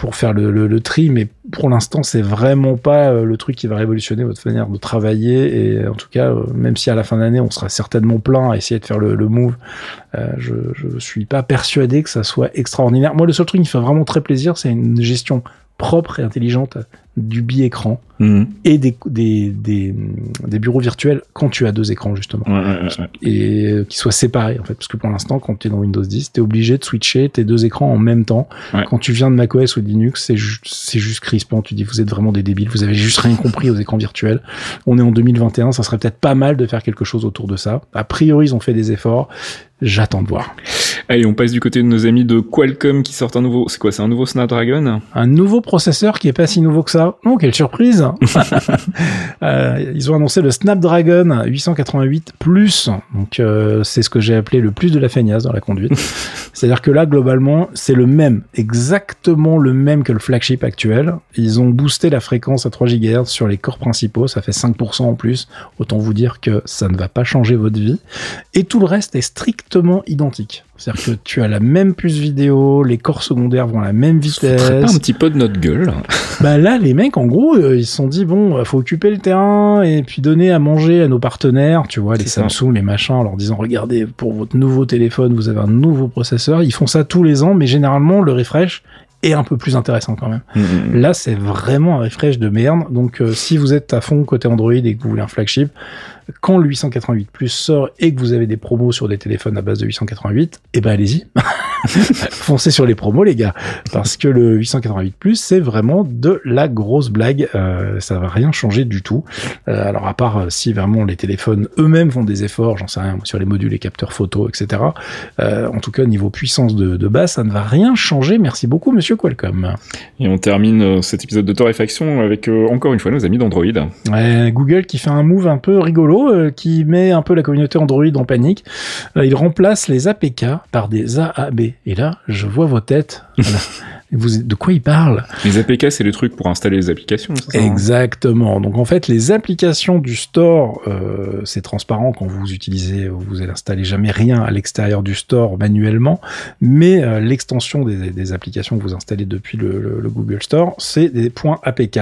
pour faire le, le, tri, mais pour l'instant, c'est vraiment pas le truc qui va révolutionner votre manière de travailler. Et en tout cas, même si à la fin d'année, on sera certainement plein à essayer de faire le, le move, je, je suis pas persuadé que ça soit extraordinaire. Moi, le seul truc qui fait vraiment très plaisir, c'est une gestion propre et intelligente du bi-écran mhm. et des, des, des, des, bureaux virtuels quand tu as deux écrans justement. Et euh, qui soient séparés en fait. Parce que pour l'instant quand tu es dans Windows 10 tu es obligé de switcher tes deux écrans en même temps. Quand tu viens de macOS ou de Linux c'est c'est juste crispant. Tu dis vous êtes vraiment des débiles. Vous avez juste rien compris aux écrans virtuels. On est en 2021 ça serait peut-être pas mal de faire quelque chose autour de ça. A priori ils ont fait des efforts J'attends de voir. Allez, on passe du côté de nos amis de Qualcomm qui sortent un nouveau. C'est quoi C'est un nouveau Snapdragon Un nouveau processeur qui est pas si nouveau que ça. Oh, quelle surprise <laughs> euh, Ils ont annoncé le Snapdragon 888 Plus. Donc, euh, c'est ce que j'ai appelé le plus de la feignasse dans la conduite. <laughs> C'est-à-dire que là, globalement, c'est le même, exactement le même que le flagship actuel. Ils ont boosté la fréquence à 3 GHz sur les corps principaux. Ça fait 5% en plus. Autant vous dire que ça ne va pas changer votre vie. Et tout le reste est strict identique. C'est-à-dire que tu as la même puce vidéo, les corps secondaires vont à la même vitesse. Ça pas un petit peu de notre gueule. <laughs> bah là, les mecs, en gros, euh, ils se sont dit bon, faut occuper le terrain et puis donner à manger à nos partenaires, tu vois, les Samsung, les machins, en leur disant regardez, pour votre nouveau téléphone, vous avez un nouveau processeur. Ils font ça tous les ans, mais généralement, le refresh est un peu plus intéressant quand même. Mm, mm, mm. Là, c'est vraiment un refresh de merde. Donc, euh, si vous êtes à fond côté Android et que vous voulez un flagship, quand le 888 Plus sort et que vous avez des promos sur des téléphones à base de 888, eh ben allez-y. <laughs> Foncez sur les promos les gars parce que le 888 Plus c'est vraiment de la grosse blague, euh, ça va rien changer du tout. Euh, alors à part euh, si vraiment les téléphones eux-mêmes font des efforts, j'en sais rien sur les modules et capteurs photo, etc. Euh, en tout cas niveau puissance de, de base, ça ne va rien changer. Merci beaucoup Monsieur Qualcomm. Et on termine cet épisode de torréfaction avec encore une fois nos amis d'Android. Ouais, Google qui fait un move un peu rigolo euh, qui met un peu la communauté Android en panique. Euh, il remplace les APK par des AAB. Et là, je vois vos têtes. <laughs> Vous, de quoi il parle Les APK, c'est le truc pour installer les applications. Ça hein Exactement. Donc en fait, les applications du store, euh, c'est transparent quand vous utilisez, vous installez jamais rien à l'extérieur du store manuellement, mais euh, l'extension des, des, applications que vous installez depuis le, le, Google Store, c'est des points APK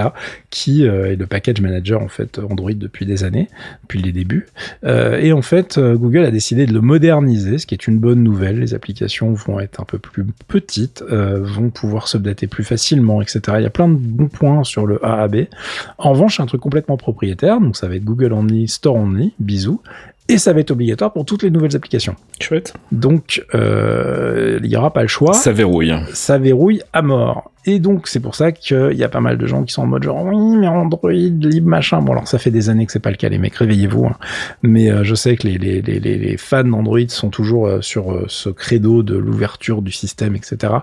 qui euh, est le package manager en fait Android depuis des années, depuis les débuts. Et en fait, Google a décidé de le moderniser, ce qui est une bonne nouvelle. Les applications vont être un peu plus petites, vont pouvoir s'updater plus facilement, etc. Il y a plein de bons points sur le AAB. En revanche, c'est un truc complètement propriétaire, donc ça va être Google Only, Store Only, bisous. Et ça va être obligatoire pour toutes les nouvelles applications. Chouette. Donc, euh, il n'y aura pas le choix. Ça verrouille. Ça verrouille à mort. Et donc, c'est pour ça qu'il y a pas mal de gens qui sont en mode genre, oui, mais Android, libre, machin. Bon, alors, ça fait des années que c'est pas le cas, les mecs, réveillez-vous. Hein. Mais euh, je sais que les, les, les, les fans d'Android sont toujours euh, sur euh, ce credo de l'ouverture du système, etc.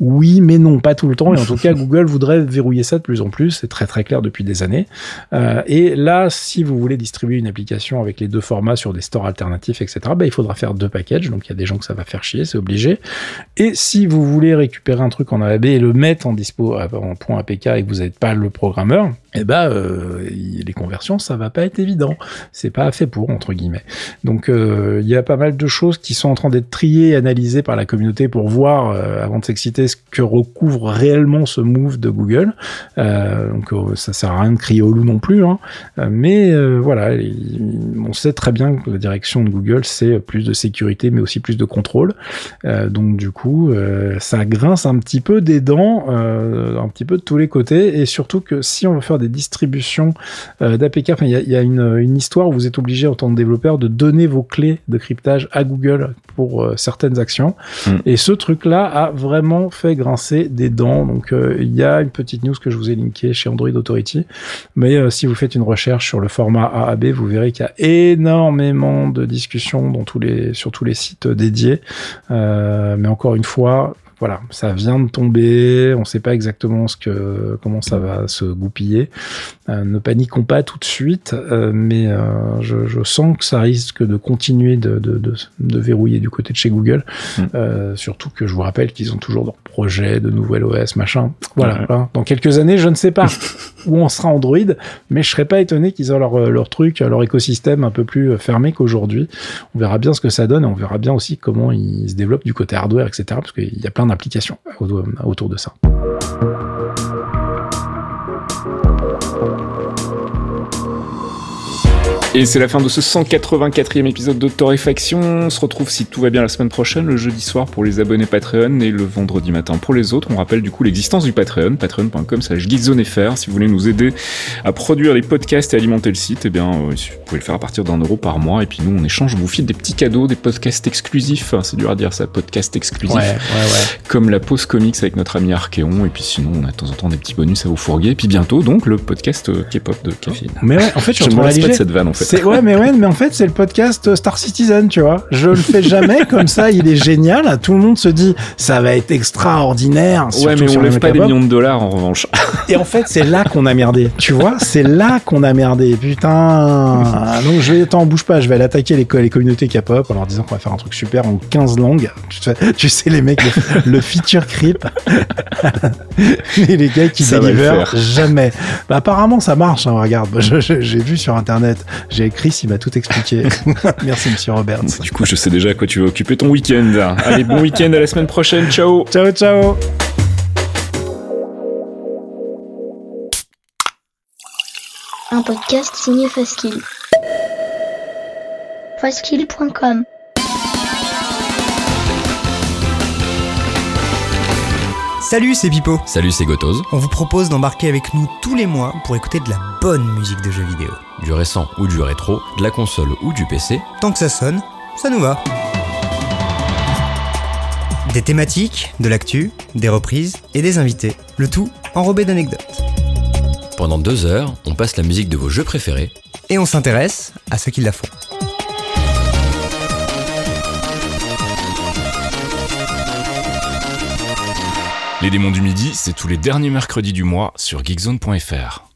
Oui, mais non, pas tout le temps. Et en tout cas, <laughs> Google voudrait verrouiller ça de plus en plus. C'est très très clair depuis des années. Euh, et là, si vous voulez distribuer une application avec les deux formats sur des stores alternatifs, etc., bah, il faudra faire deux packages. Donc il y a des gens que ça va faire chier, c'est obligé. Et si vous voulez récupérer un truc en AAB et le mettre en dispo en point APK et que vous n'êtes pas le programmeur, eh ben euh, les conversions ça va pas être évident. C'est pas fait pour entre guillemets. Donc euh, il y a pas mal de choses qui sont en train d'être triées analysées par la communauté pour voir euh, avant de s'exciter ce que recouvre réellement ce move de Google. Euh, donc euh, ça sert à rien de crier au loup non plus hein. mais voilà on sait très bien que la direction de Google c'est plus de sécurité mais aussi plus de contrôle. Donc du coup ça grince un petit peu des dents un petit peu de tous les côtés. Et surtout que si on veut faire des distributions euh, d'APK. il y a, une, histoire où vous êtes obligé en tant que développeur de donner vos clés de cryptage à Google pour euh, certaines actions. Mm. Et ce truc-là a vraiment fait grincer des dents. Donc euh, il y a une petite news que je vous ai linkée chez Android Authority. Mais si vous faites une recherche sur le format AAB, vous verrez qu'il y a énormément de discussions dans tous les, sur tous les sites dédiés. mais encore une fois, voilà, ça vient de tomber, on ne sait pas exactement ce que, comment ça va se goupiller. Euh, ne paniquons pas tout de suite, euh, mais euh, je, je, sens que ça risque de continuer de, de, de, de verrouiller du côté de chez Google. Mm. surtout que je vous rappelle qu'ils ont toujours leur projet de nouvel OS, machin. Voilà, hein. dans quelques années, je ne sais pas <laughs> où on sera Android, mais je serais pas étonné qu'ils aient leur, leur truc, leur écosystème un peu plus fermé qu'aujourd'hui. On verra bien ce que ça donne et on verra bien aussi comment ils se développent du côté hardware, etc. Parce qu'il y a plein d'applications autour de ça. Et c'est la fin de ce 184e épisode de Torréfaction. On se retrouve si tout va bien la semaine prochaine, le jeudi soir pour les abonnés Patreon et le vendredi matin pour les autres. On rappelle du coup l'existence du Patreon, patreon.com slash geekzonefr. Si vous voulez nous aider à produire les podcasts et alimenter le site, eh bien, euh, vous pouvez le faire à partir d'un euro par mois. Et puis nous, on échange, on vous file des petits cadeaux, des podcasts exclusifs. C'est dur à dire ça, podcast exclusif. Ouais, ouais, ouais. Comme la pause comics avec notre ami Archeon. Et puis sinon, on a de temps en temps des petits bonus à vous fourguer. Et puis bientôt, donc, le podcast euh, K-pop de Caféine. Mais ouais, en fait, je suis en train de cette vanne fait. C'est ouais, mais ouais, mais en fait, c'est le podcast Star Citizen, tu vois. Je le fais jamais comme ça, il est génial. Tout le monde se dit, ça va être extraordinaire. Ouais, mais on lève pas des millions de dollars en revanche. Et en fait, c'est là qu'on a merdé. Tu vois, c'est là qu'on a merdé. Putain. Donc, je vais, attends, bouge pas. Je vais aller attaquer les, les communautés K-pop en leur disant qu'on va faire un truc super en 15 langues. Tu sais, tu sais les mecs, le, le feature creep. Et les gars qui délivrent jamais. Bah, apparemment, ça marche. hein, regarde, j'ai vu sur internet. J'ai écrit, il m'a tout expliqué. <laughs> Merci, monsieur Roberts. Du coup, je sais déjà à quoi tu veux occuper ton week-end. Allez, bon week-end, à la semaine prochaine. Ciao Ciao, ciao. un podcast signé Faskill. Faskill.com Salut, c'est Pipo. Salut, c'est Gotoz. On vous propose d'embarquer avec nous tous les mois pour écouter de la bonne musique de jeux vidéo. Du récent ou du rétro, de la console ou du PC, Tant que ça sonne, ça nous va. Des thématiques, de l'actu, des reprises et des invités. Le tout enrobé d'anecdotes. pendant deux heures, on passe la musique de vos jeux préférés Et on s'intéresse à ceux qui la font. Les démons du midi, c'est tous les derniers mercredis du mois sur geekzone.fr.